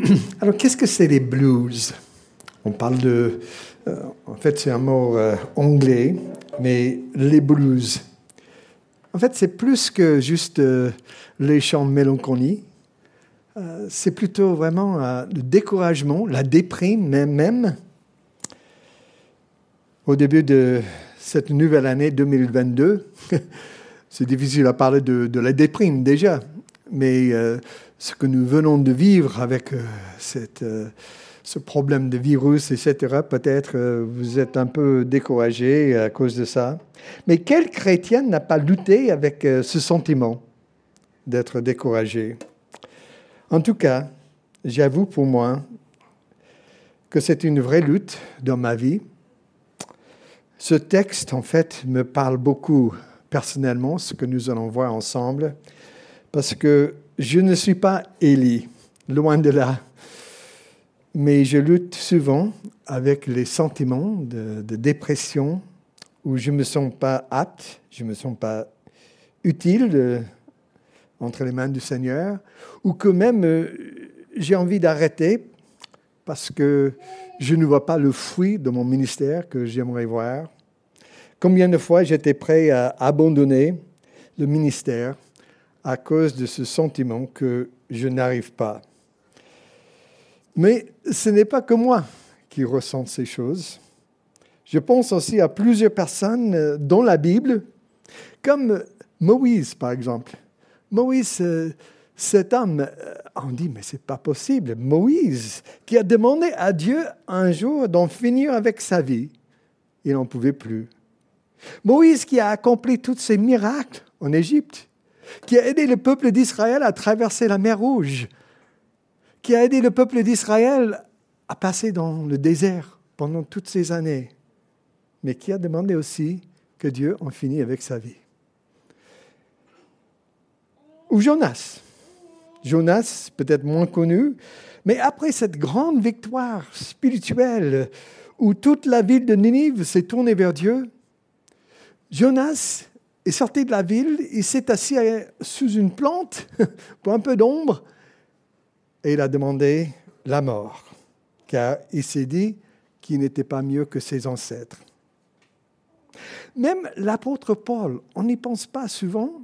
Alors, qu'est-ce que c'est les blues? On parle de. euh, en fait, c'est un mot euh, anglais, mais les blues. En fait, c'est plus que juste euh, les chants de mélancolie. C'est plutôt vraiment le découragement, la déprime même. Au début de cette nouvelle année 2022, c'est difficile à parler de, de la déprime déjà, mais ce que nous venons de vivre avec euh, euh, ce problème de virus, etc., peut-être euh, vous êtes un peu découragé à cause de ça. Mais quel chrétien n'a pas lutté avec ce sentiment d'être découragé? En tout cas, j'avoue pour moi que c'est une vraie lutte dans ma vie. Ce texte, en fait, me parle beaucoup personnellement, ce que nous allons voir ensemble, parce que je ne suis pas Élie, loin de là. Mais je lutte souvent avec les sentiments de, dépression où je ne me sens pas apte, je ne me sens pas utile entre les mains du Seigneur, ou que même euh, j'ai envie d'arrêter parce que je ne vois pas le fruit de mon ministère que j'aimerais voir. Combien de fois j'étais prêt à abandonner le ministère à cause de ce sentiment que je n'arrive pas. Mais ce n'est pas que moi qui ressens ces choses. Je pense aussi à plusieurs personnes dans la Bible, comme Moïse par exemple. Moïse, euh, cet homme, euh, on dit, mais c'est pas possible. Moïse, qui a demandé à Dieu un jour d'en finir avec sa vie, il n'en pouvait plus. Moïse qui a accompli tous ces miracles en Égypte, qui a aidé le peuple d'Israël à traverser la mer Rouge, qui a aidé le peuple d'Israël à passer dans le désert pendant toutes ces années, mais qui a demandé aussi que Dieu en finisse avec sa vie. Ou Jonas. Jonas, peut-être moins connu, mais après cette grande victoire spirituelle où toute la ville de Ninive s'est tournée vers Dieu, Jonas est sorti de la ville, il s'est assis sous une plante pour un peu d'ombre et il a demandé la mort, car il s'est dit qu'il n'était pas mieux que ses ancêtres. Même l'apôtre Paul, on n'y pense pas souvent,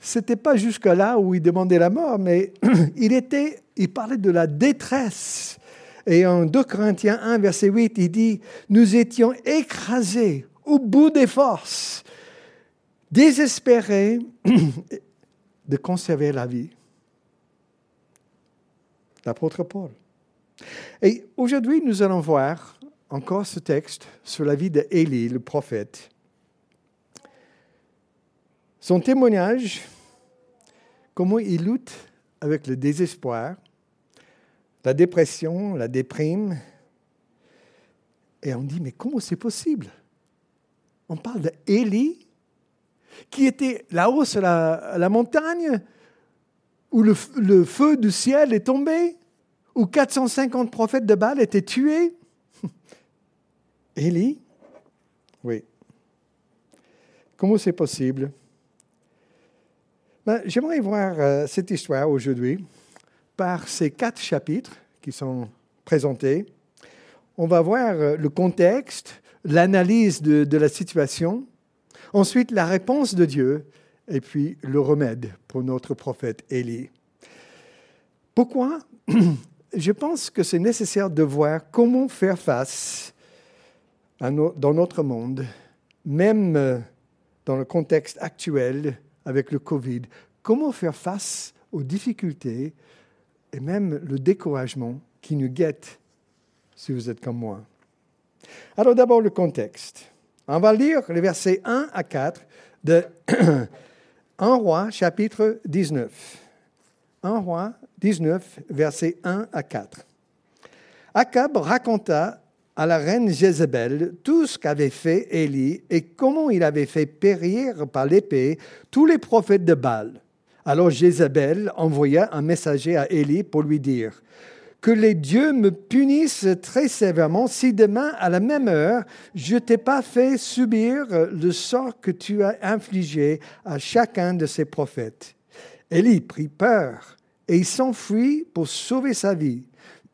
c'était pas jusque-là où il demandait la mort, mais il, était, il parlait de la détresse. Et en 2 Corinthiens 1, verset 8, il dit, nous étions écrasés au bout des forces, désespérés de conserver la vie. L'apôtre Paul. Et aujourd'hui, nous allons voir encore ce texte sur la vie d'Élie, le prophète. Son témoignage, comment il lutte avec le désespoir, la dépression, la déprime. Et on dit, mais comment c'est possible? On parle d'Élie, qui était là-haut sur la, montagne, où le, feu du ciel est tombé, où 450 prophètes de Baal étaient tués. Élie? Oui. Comment c'est possible? Ben, J'aimerais voir euh, cette histoire aujourd'hui par ces quatre chapitres qui sont présentés. On va voir euh, le contexte, l'analyse de, la situation, ensuite la réponse de Dieu et puis le remède pour notre prophète Élie. Pourquoi? Je pense que c'est nécessaire de voir comment faire face dans notre monde, même euh, dans le contexte actuel avec le Covid, comment faire face aux difficultés et même le découragement qui nous guette si vous êtes comme moi. Alors d'abord le contexte. On va lire les versets 1 à 4 de 1 roi chapitre 19. 1 roi 19 versets 1 à 4. Akab raconta à la reine Jézabel tout ce qu'avait fait Élie et comment il avait fait périr par l'épée tous les prophètes de Baal. Alors Jézabel envoya un messager à Élie pour lui dire Que les dieux me punissent très sévèrement si demain, à la même heure, je t'ai pas fait subir le sort que tu as infligé à chacun de ces prophètes. Élie prit peur et s'enfuit pour sauver sa vie.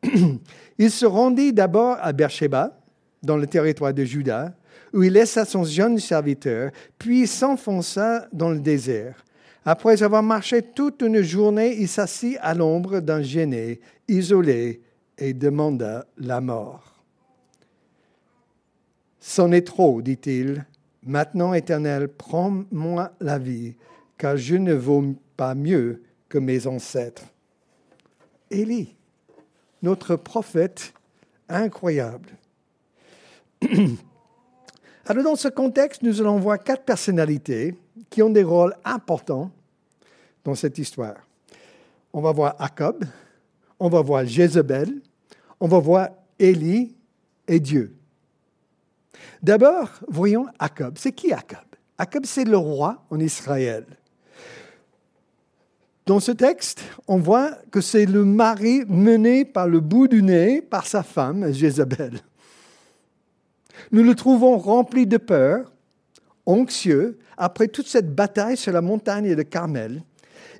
il se rendit d'abord à Beersheba, dans le territoire de Juda, où il laissa son jeune serviteur, puis s'enfonça dans le désert. Après avoir marché toute une journée, il s'assit à l'ombre d'un genêt, isolé, et demanda la mort. C'en est trop, dit-il. Maintenant, Éternel, prends-moi la vie, car je ne vaux pas mieux que mes ancêtres. Élie, notre prophète incroyable. Alors dans ce contexte, nous allons voir quatre personnalités qui ont des rôles importants dans cette histoire. On va voir Jacob, on va voir Jézabel, on va voir Élie et Dieu. D'abord, voyons Jacob. C'est qui Jacob? Jacob, c'est le roi en Israël. Dans ce texte, on voit que c'est le mari mené par le bout du nez par sa femme, Jézabel. Nous le trouvons rempli de peur, anxieux, après toute cette bataille sur la montagne de Carmel.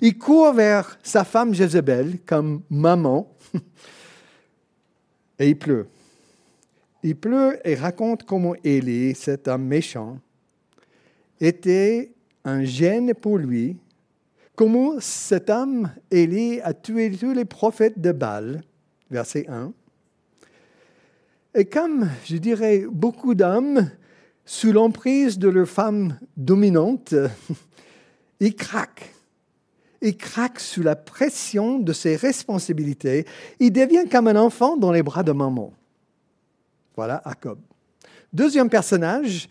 Il court vers sa femme Jézabel comme maman et il pleut. Il pleut et raconte comment Élie, cet homme méchant, était un gêne pour lui comment cet homme, Élie, a tué tous les prophètes de Baal, verset 1. Et comme, je dirais, beaucoup d'hommes, sous l'emprise de leur femme dominante, ils craquent. Ils craquent sous la pression de ses responsabilités. Il devient comme un enfant dans les bras de maman. Voilà Jacob. Deuxième personnage,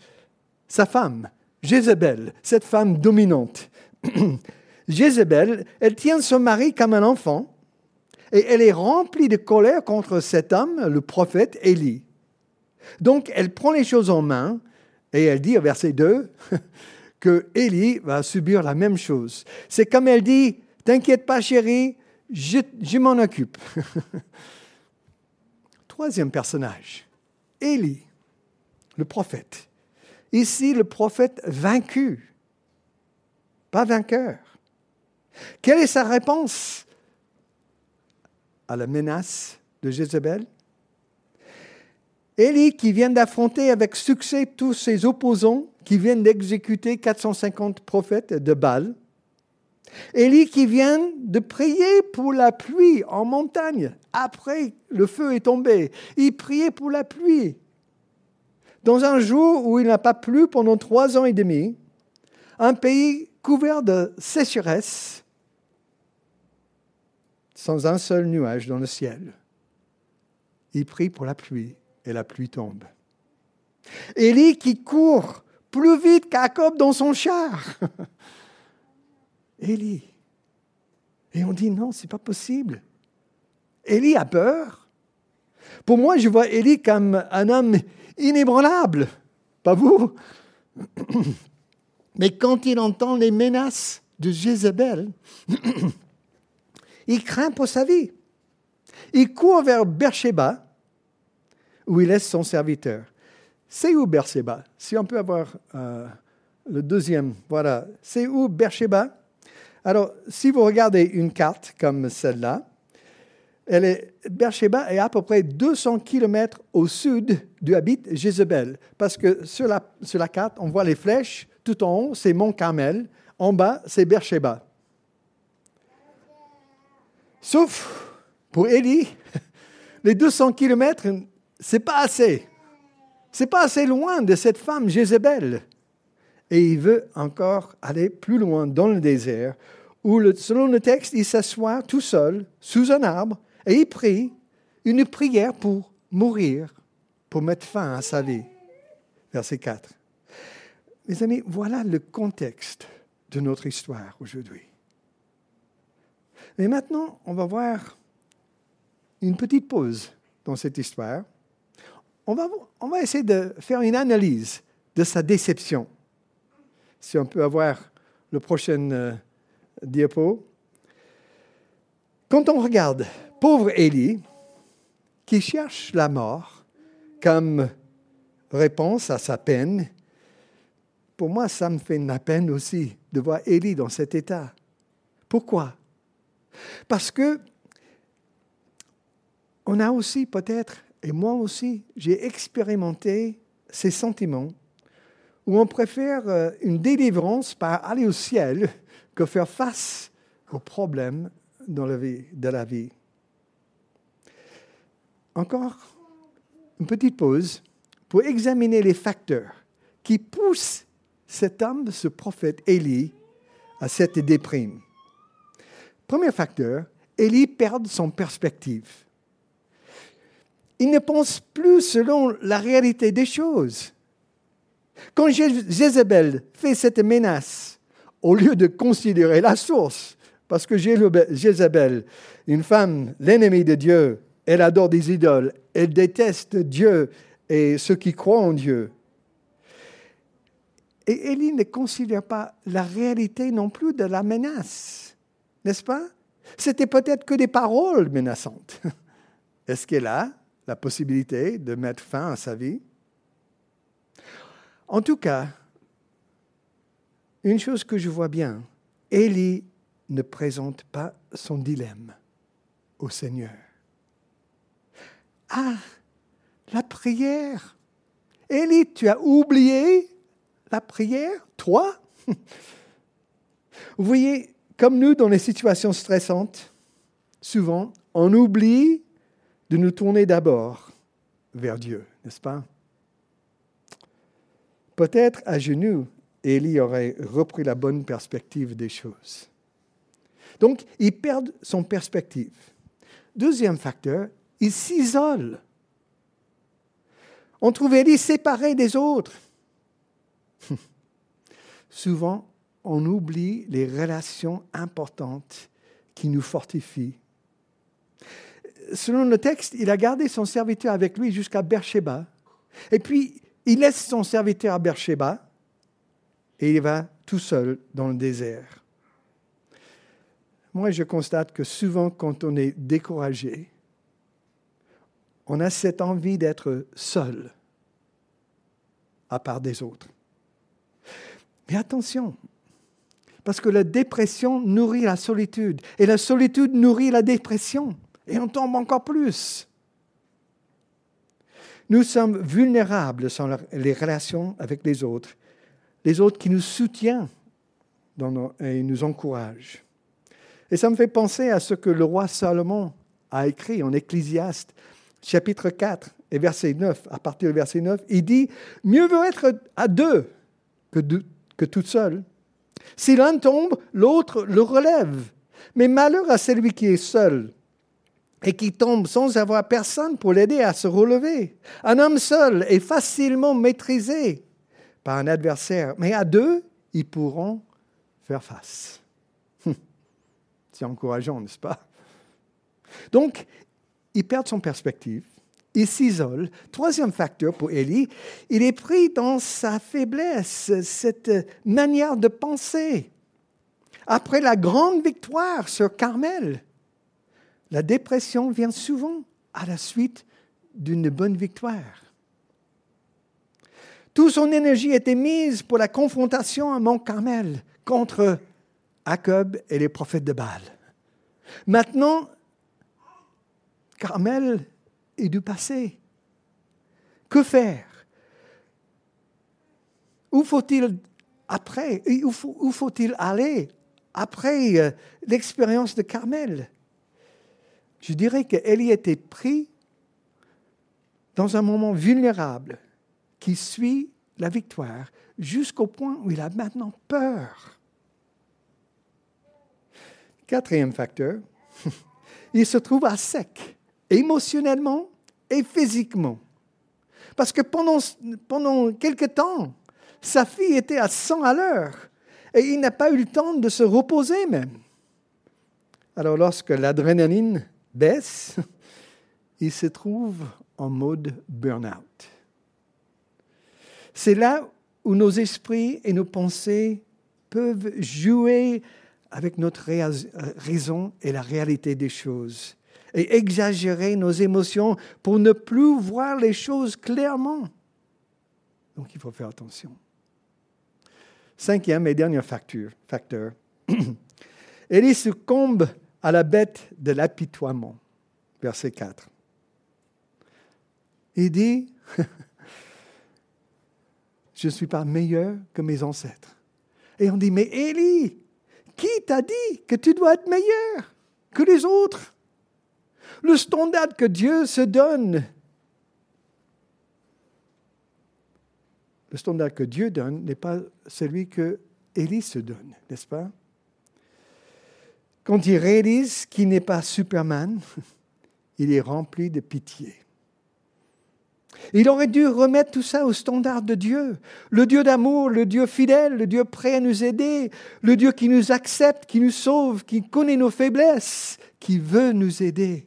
sa femme, Jézabel, cette femme dominante. Jézabel, elle tient son mari comme un enfant et elle est remplie de colère contre cet homme, le prophète Élie. Donc, elle prend les choses en main et elle dit au verset 2 que Élie va subir la même chose. C'est comme elle dit, T'inquiète pas chérie, je, m'en occupe. Troisième personnage, Élie, le prophète. Ici, le prophète vaincu, pas vainqueur. Quelle est sa réponse à la menace de Jézabel? Élie qui vient d'affronter avec succès tous ses opposants, qui viennent d'exécuter 450 prophètes de Baal. Élie qui vient de prier pour la pluie en montagne après le feu est tombé. Il priait pour la pluie. Dans un jour où il n'a pas plu pendant trois ans et demi, un pays couvert de sécheresse, sans un seul nuage dans le ciel. Il prie pour la pluie et la pluie tombe. Élie qui court plus vite qu'Acob dans son char. Élie. Et on dit non, c'est pas possible. Élie a peur. Pour moi, je vois Élie comme un homme inébranlable. Pas vous Mais quand il entend les menaces de Jézabel, il craint pour sa vie. Il court vers Beersheba, où il laisse son serviteur. C'est où Beersheba? Si on peut avoir euh, le deuxième, voilà. C'est où Beersheba? Alors, si vous regardez une carte comme celle-là, elle est, est à peu près 200 km au sud du habite Jézabel. Parce que sur la, sur la carte, on voit les flèches. Tout en haut, c'est Mont Carmel. En bas, c'est Beersheba. Sauf pour Élie, les 200 kilomètres c'est pas assez. C'est pas assez loin de cette femme Jézabel. Et il veut encore aller plus loin dans le désert, où, selon le texte, il s'assoit tout seul sous un arbre et il prie une prière pour mourir, pour mettre fin à sa vie. Verset 4. Mes amis, voilà le contexte de notre histoire aujourd'hui. Mais maintenant, on va voir une petite pause dans cette histoire on va, on va essayer de faire une analyse de sa déception. Si on peut avoir le prochain euh, diapo. Quand on regarde pauvre Élie, qui cherche la mort comme réponse à sa peine, pour moi, ça me fait de la peine aussi de voir Élie dans cet état. Pourquoi? Parce que on a aussi peut-être, et moi aussi, j'ai expérimenté ces sentiments où on préfère euh, une délivrance par aller au ciel que faire face aux problèmes dans la vie, de la vie. Encore une petite pause pour examiner les facteurs qui poussent cet homme, ce prophète Élie, à cette déprime. Premier facteur, Élie perd son perspective. Il ne pense plus selon la réalité des choses. Quand Jézabel fait cette menace, au lieu de considérer la source, parce que Jézabel, une femme, l'ennemi de Dieu, elle adore des idoles, elle déteste Dieu et ceux qui croient en Dieu. Et Élie ne considère pas la réalité non plus de la menace, n'est-ce pas? C'était peut-être que des paroles menaçantes. Est-ce qu'elle a la possibilité de mettre fin à sa vie En tout cas, une chose que je vois bien, Élie ne présente pas son dilemme au Seigneur. Ah, la prière. Élie, tu as oublié la prière, toi? Vous voyez, comme nous, dans les situations stressantes, souvent, on oublie de nous tourner d'abord vers Dieu, n'est-ce pas? Peut-être à genoux, Élie aurait repris la bonne perspective des choses. Donc, il perd son perspective. Deuxième facteur, il s'isole. On trouve Élie séparé des autres. Souvent, on oublie les relations importantes qui nous fortifient. Selon le texte, il a gardé son serviteur avec lui jusqu'à Beersheba. Et puis, il laisse son serviteur à Beersheba et il va tout seul dans le désert. Moi, je constate que souvent, quand on est découragé, on a cette envie d'être seul, à part des autres. Mais attention, parce que la dépression nourrit la solitude, et la solitude nourrit la dépression, et on tombe encore plus. Nous sommes vulnérables sans les relations avec les autres, les autres qui nous soutiennent et nous encouragent. Et ça me fait penser à ce que le roi Salomon a écrit en Ecclésiaste, chapitre 4 et verset 9. À partir du verset 9, il dit Mieux vaut être à deux que, deux, que toute seule. Si l'un tombe, l'autre le relève. Mais malheur à celui qui est seul et qui tombe sans avoir personne pour l'aider à se relever. Un homme seul est facilement maîtrisé par un adversaire, mais à deux, ils pourront faire face. C'est encourageant, n'est-ce pas? Donc, il perd son perspective, il s'isole. Troisième facteur pour Élie, il est pris dans sa faiblesse, cette manière de penser. Après la grande victoire sur Carmel, la dépression vient souvent à la suite d'une bonne victoire. Toute son énergie était mise pour la confrontation à Mont Carmel contre Jacob et les prophètes de Baal. Maintenant, Carmel est du passé. Que faire? Où faut-il après? Où faut-il aller après euh, l'expérience de Carmel? Je dirais qu'Élie était pris dans un moment vulnérable qui suit la victoire jusqu'au point où il a maintenant peur. Quatrième facteur, il se trouve à sec, émotionnellement et physiquement. Parce que pendant, pendant quelque temps, sa fille était à 100 à l'heure et il n'a pas eu le temps de se reposer même. Alors lorsque l'adrénaline baisse, il se trouve en mode burn-out. C'est là où nos esprits et nos pensées peuvent jouer avec notre raison et la réalité des choses et exagérer nos émotions pour ne plus voir les choses clairement. Donc il faut faire attention. Cinquième et dernier facteur, facteur. Élie succombe à la bête de l'apitoiement. Verset 4. Il dit, je ne suis pas meilleur que mes ancêtres. Et on dit, mais Élie, qui t'a dit que tu dois être meilleur que les autres? Le standard que Dieu se donne, le standard que Dieu donne n'est pas celui que Élie se donne, n'est-ce pas? Quand il réalise qu'il n'est pas Superman, il est rempli de pitié. Il aurait dû remettre tout ça au standard de Dieu. Le Dieu d'amour, le Dieu fidèle, le Dieu prêt à nous aider, le Dieu qui nous accepte, qui nous sauve, qui connaît nos faiblesses, qui veut nous aider.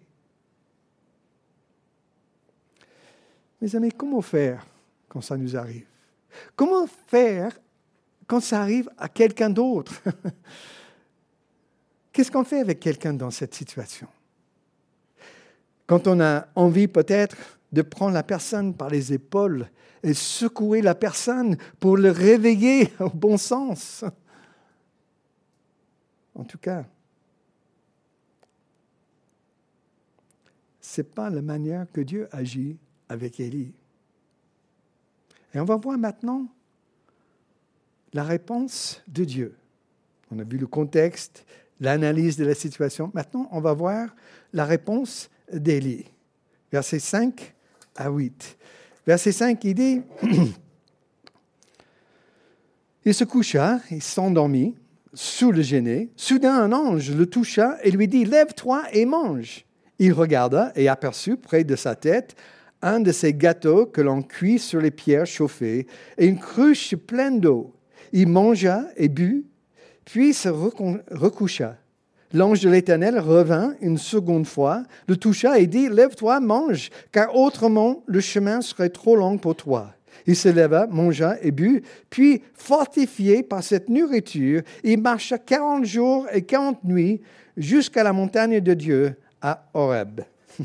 Mes amis, comment faire quand ça nous arrive? Comment faire quand ça arrive à quelqu'un d'autre? Qu'est-ce qu'on fait avec quelqu'un dans cette situation? Quand on a envie peut-être de prendre la personne par les épaules et secouer la personne pour le réveiller au bon sens. En tout cas, ce n'est pas la manière que Dieu agit avec Élie. Et on va voir maintenant la réponse de Dieu. On a vu le contexte, l'analyse de la situation. Maintenant, on va voir la réponse d'Élie. Verset 5 à 8. Verset 5, il dit, il se coucha, il s'endormit sous le genêt. Soudain, un ange le toucha et lui dit, Lève-toi et mange. Il regarda et aperçut près de sa tête un de ces gâteaux que l'on cuit sur les pierres chauffées et une cruche pleine d'eau. Il mangea et but, puis se recoucha. L'ange de l'Éternel revint une seconde fois, le toucha et dit, Lève-toi, mange, car autrement le chemin serait trop long pour toi. Il se leva, mangea et but, puis, fortifié par cette nourriture, il marcha quarante jours et quarante nuits jusqu'à la montagne de Dieu à Horeb.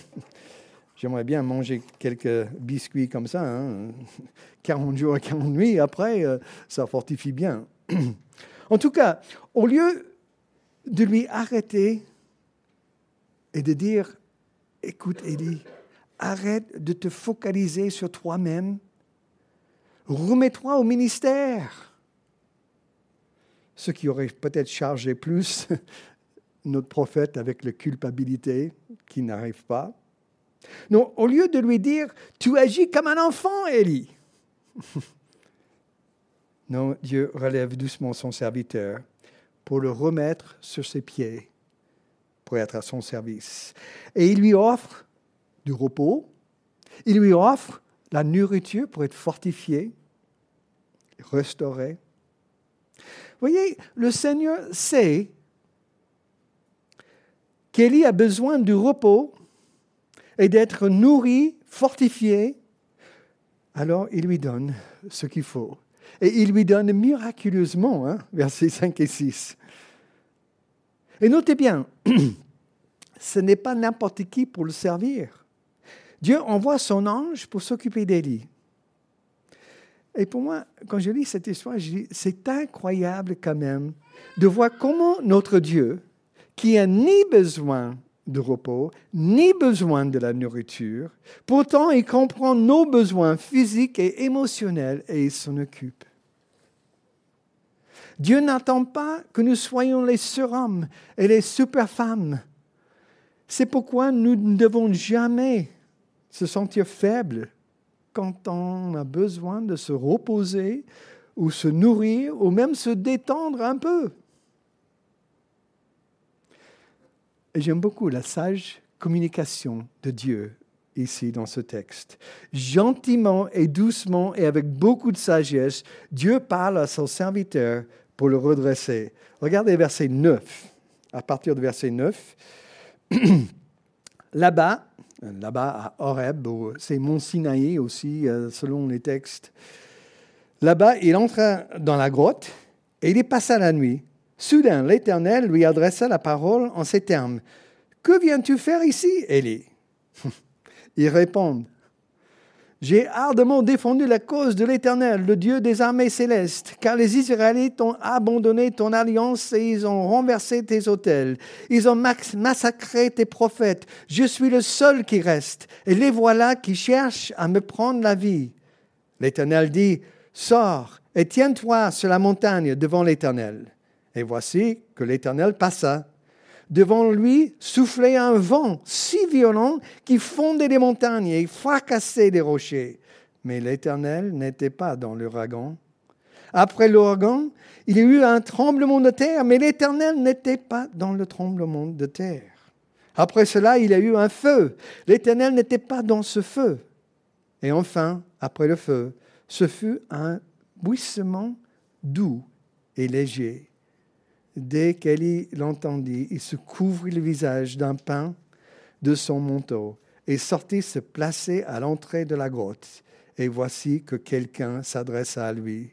J'aimerais bien manger quelques biscuits comme ça. Hein. 40 jours et 40 nuits, après, euh, ça fortifie bien. en tout cas, au lieu de lui arrêter et de dire, écoute Élie, arrête de te focaliser sur toi-même, remets-toi au ministère. Ce qui aurait peut-être chargé plus notre prophète avec la culpabilité qui n'arrive pas. Non, au lieu de lui dire, tu agis comme un enfant, Élie. non, Dieu relève doucement son serviteur pour le remettre sur ses pieds, pour être à son service. Et il lui offre du repos, il lui offre la nourriture pour être fortifié, restauré. Voyez, le Seigneur sait qu'Élie a besoin du repos et d'être nourri, fortifié. Alors il lui donne ce qu'il faut. Et il lui donne miraculeusement, hein, versets 5 et 6. Et notez bien, ce n'est pas n'importe qui pour le servir. Dieu envoie son ange pour s'occuper d'Élie. Et pour moi, quand je lis cette histoire, je dis, c'est incroyable quand même de voir comment notre Dieu, qui a ni besoin de repos, ni besoin de la nourriture. Pourtant, il comprend nos besoins physiques et émotionnels et il s'en occupe. Dieu n'attend pas que nous soyons les surhommes et les super-femmes. C'est pourquoi nous ne devons jamais se sentir faibles quand on a besoin de se reposer ou se nourrir ou même se détendre un peu. Et j'aime beaucoup la sage communication de Dieu ici dans ce texte. Gentiment et doucement et avec beaucoup de sagesse, Dieu parle à son serviteur pour le redresser. Regardez verset 9. À partir de verset 9, là-bas, là-bas à Horeb, c'est Mont Sinaï aussi, euh, selon les textes, là-bas, il entra dans la grotte et il y passa la nuit. Soudain, l'Éternel lui adressa la parole en ces termes. Que viens-tu faire ici, Élie? Il répond, J'ai ardemment défendu la cause de l'Éternel, le Dieu des armées célestes, car les Israélites ont abandonné ton alliance et ils ont renversé tes autels. Ils ont massacré tes prophètes. Je suis le seul qui reste, et les voilà qui cherchent à me prendre la vie. L'Éternel dit, Sors et tiens-toi sur la montagne devant l'Éternel. Et voici que l'Éternel passa. Devant lui soufflait un vent si violent qu'il fondait les montagnes et fracassait les rochers. Mais l'Éternel n'était pas dans l'ouragan. Après l'ouragan, il y a eu un tremblement de terre, mais l'Éternel n'était pas dans le tremblement de terre. Après cela, il y a eu un feu. L'Éternel n'était pas dans ce feu. Et enfin, après le feu, ce fut un buissement doux et léger. Dès qu'Élie l'entendit, il se couvrit le visage d'un pain de son manteau et sortit se placer à l'entrée de la grotte. Et voici que quelqu'un s'adressa à lui.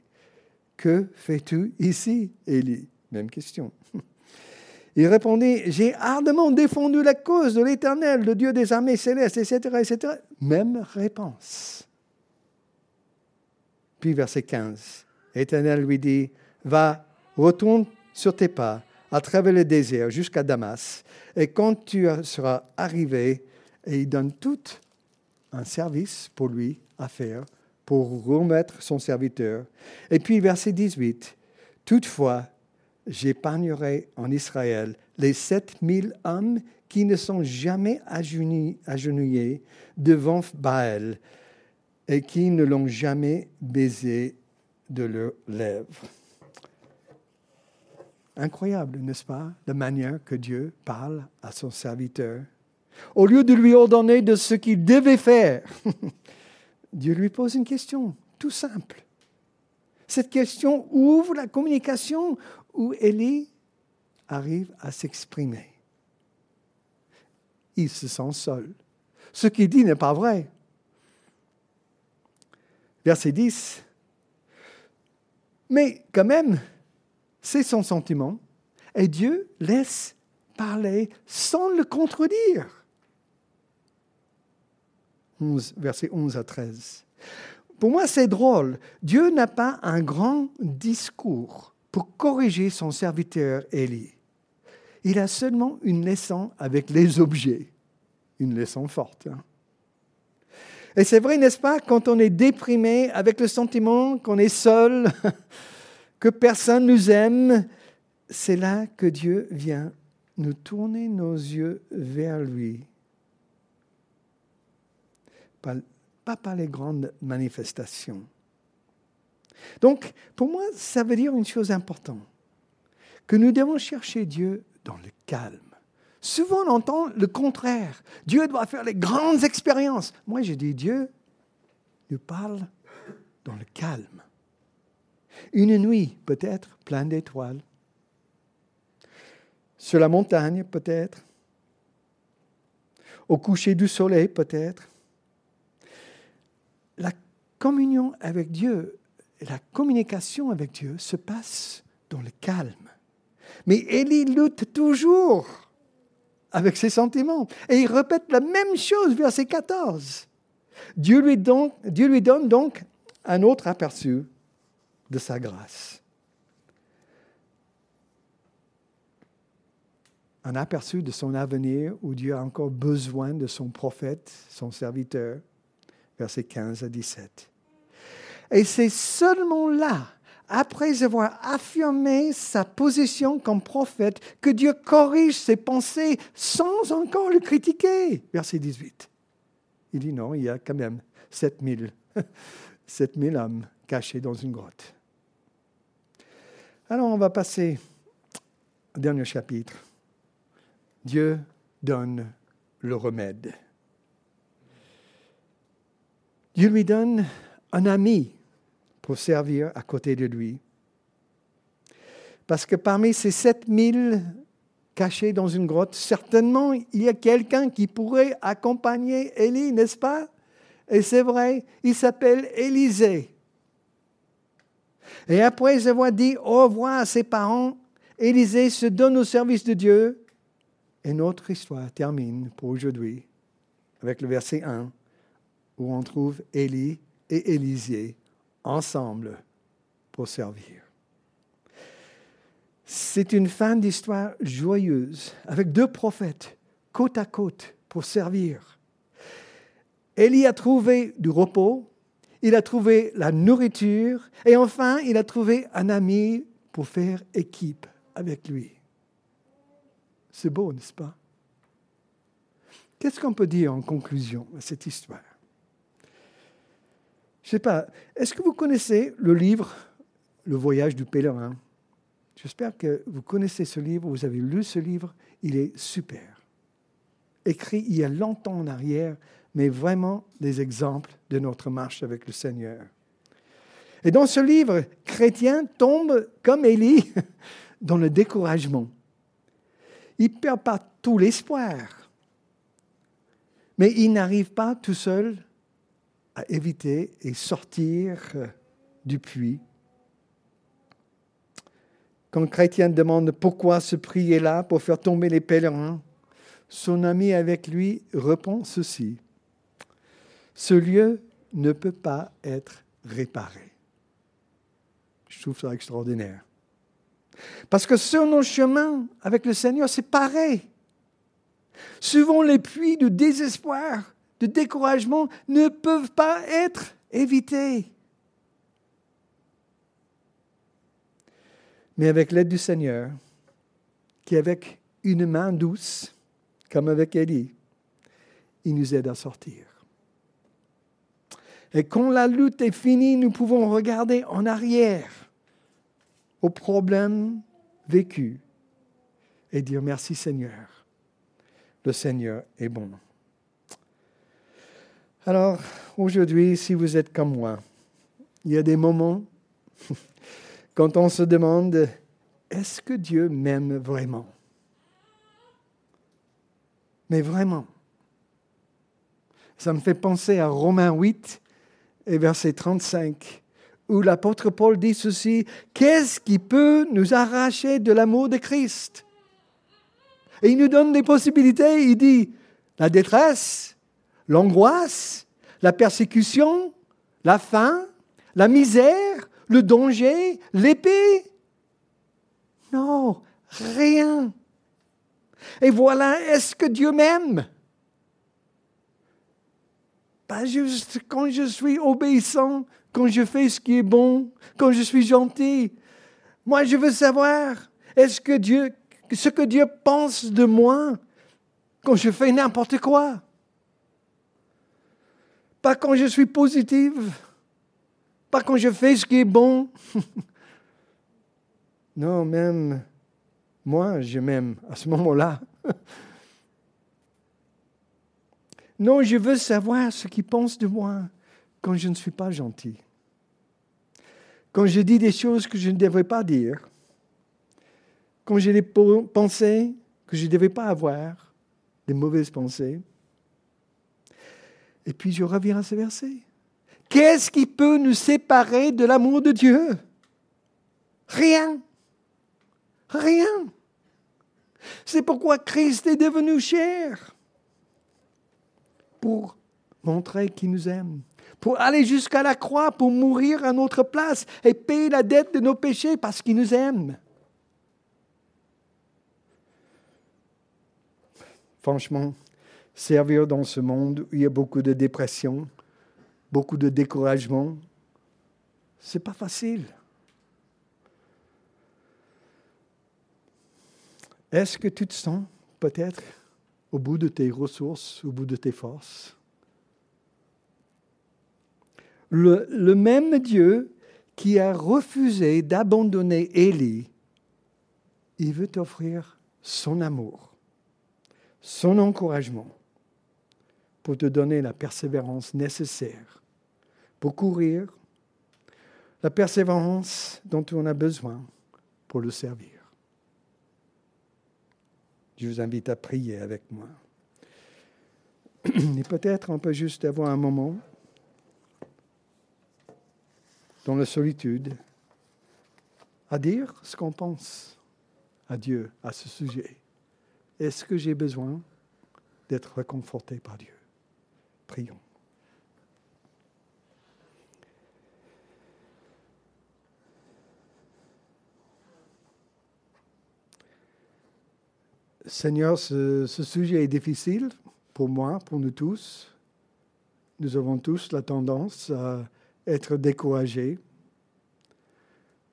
Que fais-tu ici, Élie? Même question. Il répondit, j'ai ardemment défendu la cause de l'Éternel, le Dieu des armées célestes, etc., etc. Même réponse. Puis verset 15, l'Éternel lui dit, va, retourne sur tes pas à travers le désert jusqu'à Damas. Et quand tu seras arrivé, et il donne tout un service pour lui à faire, pour remettre son serviteur. Et puis verset 18, toutefois, j'épargnerai en Israël les sept mille hommes qui ne sont jamais agenouillés devant Baal et qui ne l'ont jamais baisé de leurs lèvres. Incroyable, n'est-ce pas, la manière que Dieu parle à son serviteur. Au lieu de lui ordonner de ce qu'il devait faire, Dieu lui pose une question tout simple. Cette question ouvre la communication où Élie arrive à s'exprimer. Il se sent seul. Ce qu'il dit n'est pas vrai. Verset 10. Mais quand même, c'est son sentiment, et Dieu laisse parler sans le contredire. 11, verset 11 à 13. Pour moi, c'est drôle. Dieu n'a pas un grand discours pour corriger son serviteur Élie. Il a seulement une leçon avec les objets. Une leçon forte. Hein. Et c'est vrai, n'est-ce pas, quand on est déprimé avec le sentiment qu'on est seul, que personne nous aime, c'est là que Dieu vient nous tourner nos yeux vers lui. Pas, par les grandes manifestations. Donc, pour moi, ça veut dire une chose importante, que nous devons chercher Dieu dans le calme. Souvent, on entend le contraire. Dieu doit faire les grandes expériences. Moi, je dis, Dieu nous parle dans le calme. Une nuit, peut-être, pleine d'étoiles. Sur la montagne, peut-être. Au coucher du soleil, peut-être. La communion avec Dieu, la communication avec Dieu se passe dans le calme. Mais Élie lutte toujours avec ses sentiments. Et il répète la même chose, verset 14. Dieu lui, Dieu lui donne donc un autre aperçu de sa grâce. Un aperçu de son avenir où Dieu a encore besoin de son prophète, son serviteur, versets 15 à 17. Et c'est seulement là, après avoir affirmé sa position comme prophète, que Dieu corrige ses pensées sans encore le critiquer. Verset 18. Il dit non, il y a quand même 7000, 7000 hommes cachés dans une grotte. Alors on va passer au dernier chapitre. Dieu donne le remède. Dieu lui donne un ami pour servir à côté de lui. Parce que parmi ces 7000 cachés dans une grotte, certainement il y a quelqu'un qui pourrait accompagner Élie, n'est-ce pas? Et c'est vrai, il s'appelle Élisée. Et après avoir dit au revoir à ses parents, Élisée se donne au service de Dieu. Et notre histoire termine pour aujourd'hui avec le verset 1 où on trouve Élie et Élisée ensemble pour servir. C'est une fin d'histoire joyeuse, avec deux prophètes côte à côte pour servir. Élie a trouvé du repos, il a trouvé la nourriture, et enfin, il a trouvé un ami pour faire équipe avec lui. C'est beau, n'est-ce pas? Qu'est-ce qu'on peut dire en conclusion à cette histoire? Je ne sais pas, est-ce que vous connaissez le livre Le voyage du pèlerin? J'espère que vous connaissez ce livre, vous avez lu ce livre, il est super. Écrit il y a longtemps en arrière, mais vraiment des exemples de notre marche avec le Seigneur. Et dans ce livre, chrétien tombe comme Élie dans le découragement. Il perd pas tout l'espoir, mais il n'arrive pas tout seul à éviter et sortir du puits. Quand chrétien demande pourquoi ce prix est là pour faire tomber les pèlerins, son ami avec lui répond ceci. Ce lieu ne peut pas être réparé. Je trouve ça extraordinaire. Parce que sur nos chemins avec le Seigneur, c'est pareil. Souvent, les puits de désespoir, de découragement ne peuvent pas être évités. Mais avec l'aide du Seigneur, qui avec une main douce, comme avec Élie, il nous aide à sortir. Et quand la lutte est finie, nous pouvons regarder en arrière aux problèmes vécus et dire merci Seigneur. Le Seigneur est bon. Alors, aujourd'hui, si vous êtes comme moi, il y a des moments quand on se demande, est-ce que Dieu m'aime vraiment? Mais vraiment. Ça me fait penser à Romains 8, et verset 35, où l'apôtre Paul dit ceci, Qu'est-ce qui peut nous arracher de l'amour de Christ? Et il nous donne des possibilités, il dit, la détresse, l'angoisse, la persécution, la faim, la misère, le danger, l'épée. Non, rien. Et voilà, est-ce que Dieu m'aime? Pas juste quand je suis obéissant, quand je fais ce qui est bon, quand je suis gentil. Moi, je veux savoir, est-ce que Dieu, ce que Dieu pense de moi quand je fais n'importe quoi? Pas quand je suis positive, pas quand je fais ce qui est bon. non, même moi, je m'aime à ce moment-là. Non, je veux savoir ce qu'ils pensent de moi quand je ne suis pas gentil. Quand je dis des choses que je ne devrais pas dire. Quand j'ai des pensées que je ne devais pas avoir, des mauvaises pensées. Et puis je reviens à ce verset. Qu'est-ce qui peut nous séparer de l'amour de Dieu? Rien. Rien. C'est pourquoi Christ est devenu cher pour montrer qu'il nous aime, pour aller jusqu'à la croix, pour mourir à notre place et payer la dette de nos péchés parce qu'il nous aime. Franchement, servir dans ce monde où il y a beaucoup de dépression, beaucoup de découragement, c'est pas facile. Est-ce que tu te sens peut-être au bout de tes ressources, au bout de tes forces. Le, même Dieu qui a refusé d'abandonner Élie, il veut t'offrir son amour, son encouragement pour te donner la persévérance nécessaire pour courir, la persévérance dont on a besoin pour le servir. Je vous invite à prier avec moi. Et peut-être on peut juste avoir un moment dans la solitude à dire ce qu'on pense à Dieu à ce sujet. Est-ce que j'ai besoin d'être réconforté par Dieu? Prions. Seigneur, ce, sujet est difficile pour moi, pour nous tous. Nous avons tous la tendance à être découragés.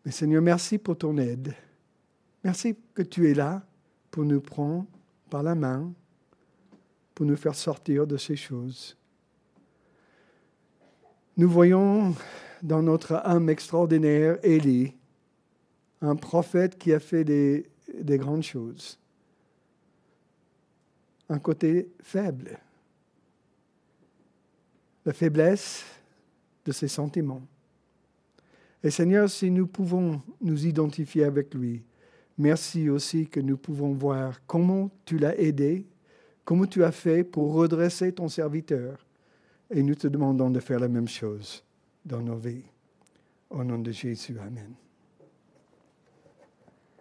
Mais Seigneur, merci pour ton aide. Merci que tu es là pour nous prendre par la main, pour nous faire sortir de ces choses. Nous voyons dans notre âme extraordinaire Élie, un prophète qui a fait des grandes choses. Un côté faible. La faiblesse de ses sentiments. Et Seigneur, si nous pouvons nous identifier avec lui, merci aussi que nous pouvons voir comment tu l'as aidé, comment tu as fait pour redresser ton serviteur. Et nous te demandons de faire la même chose dans nos vies. Au nom de Jésus, Amen.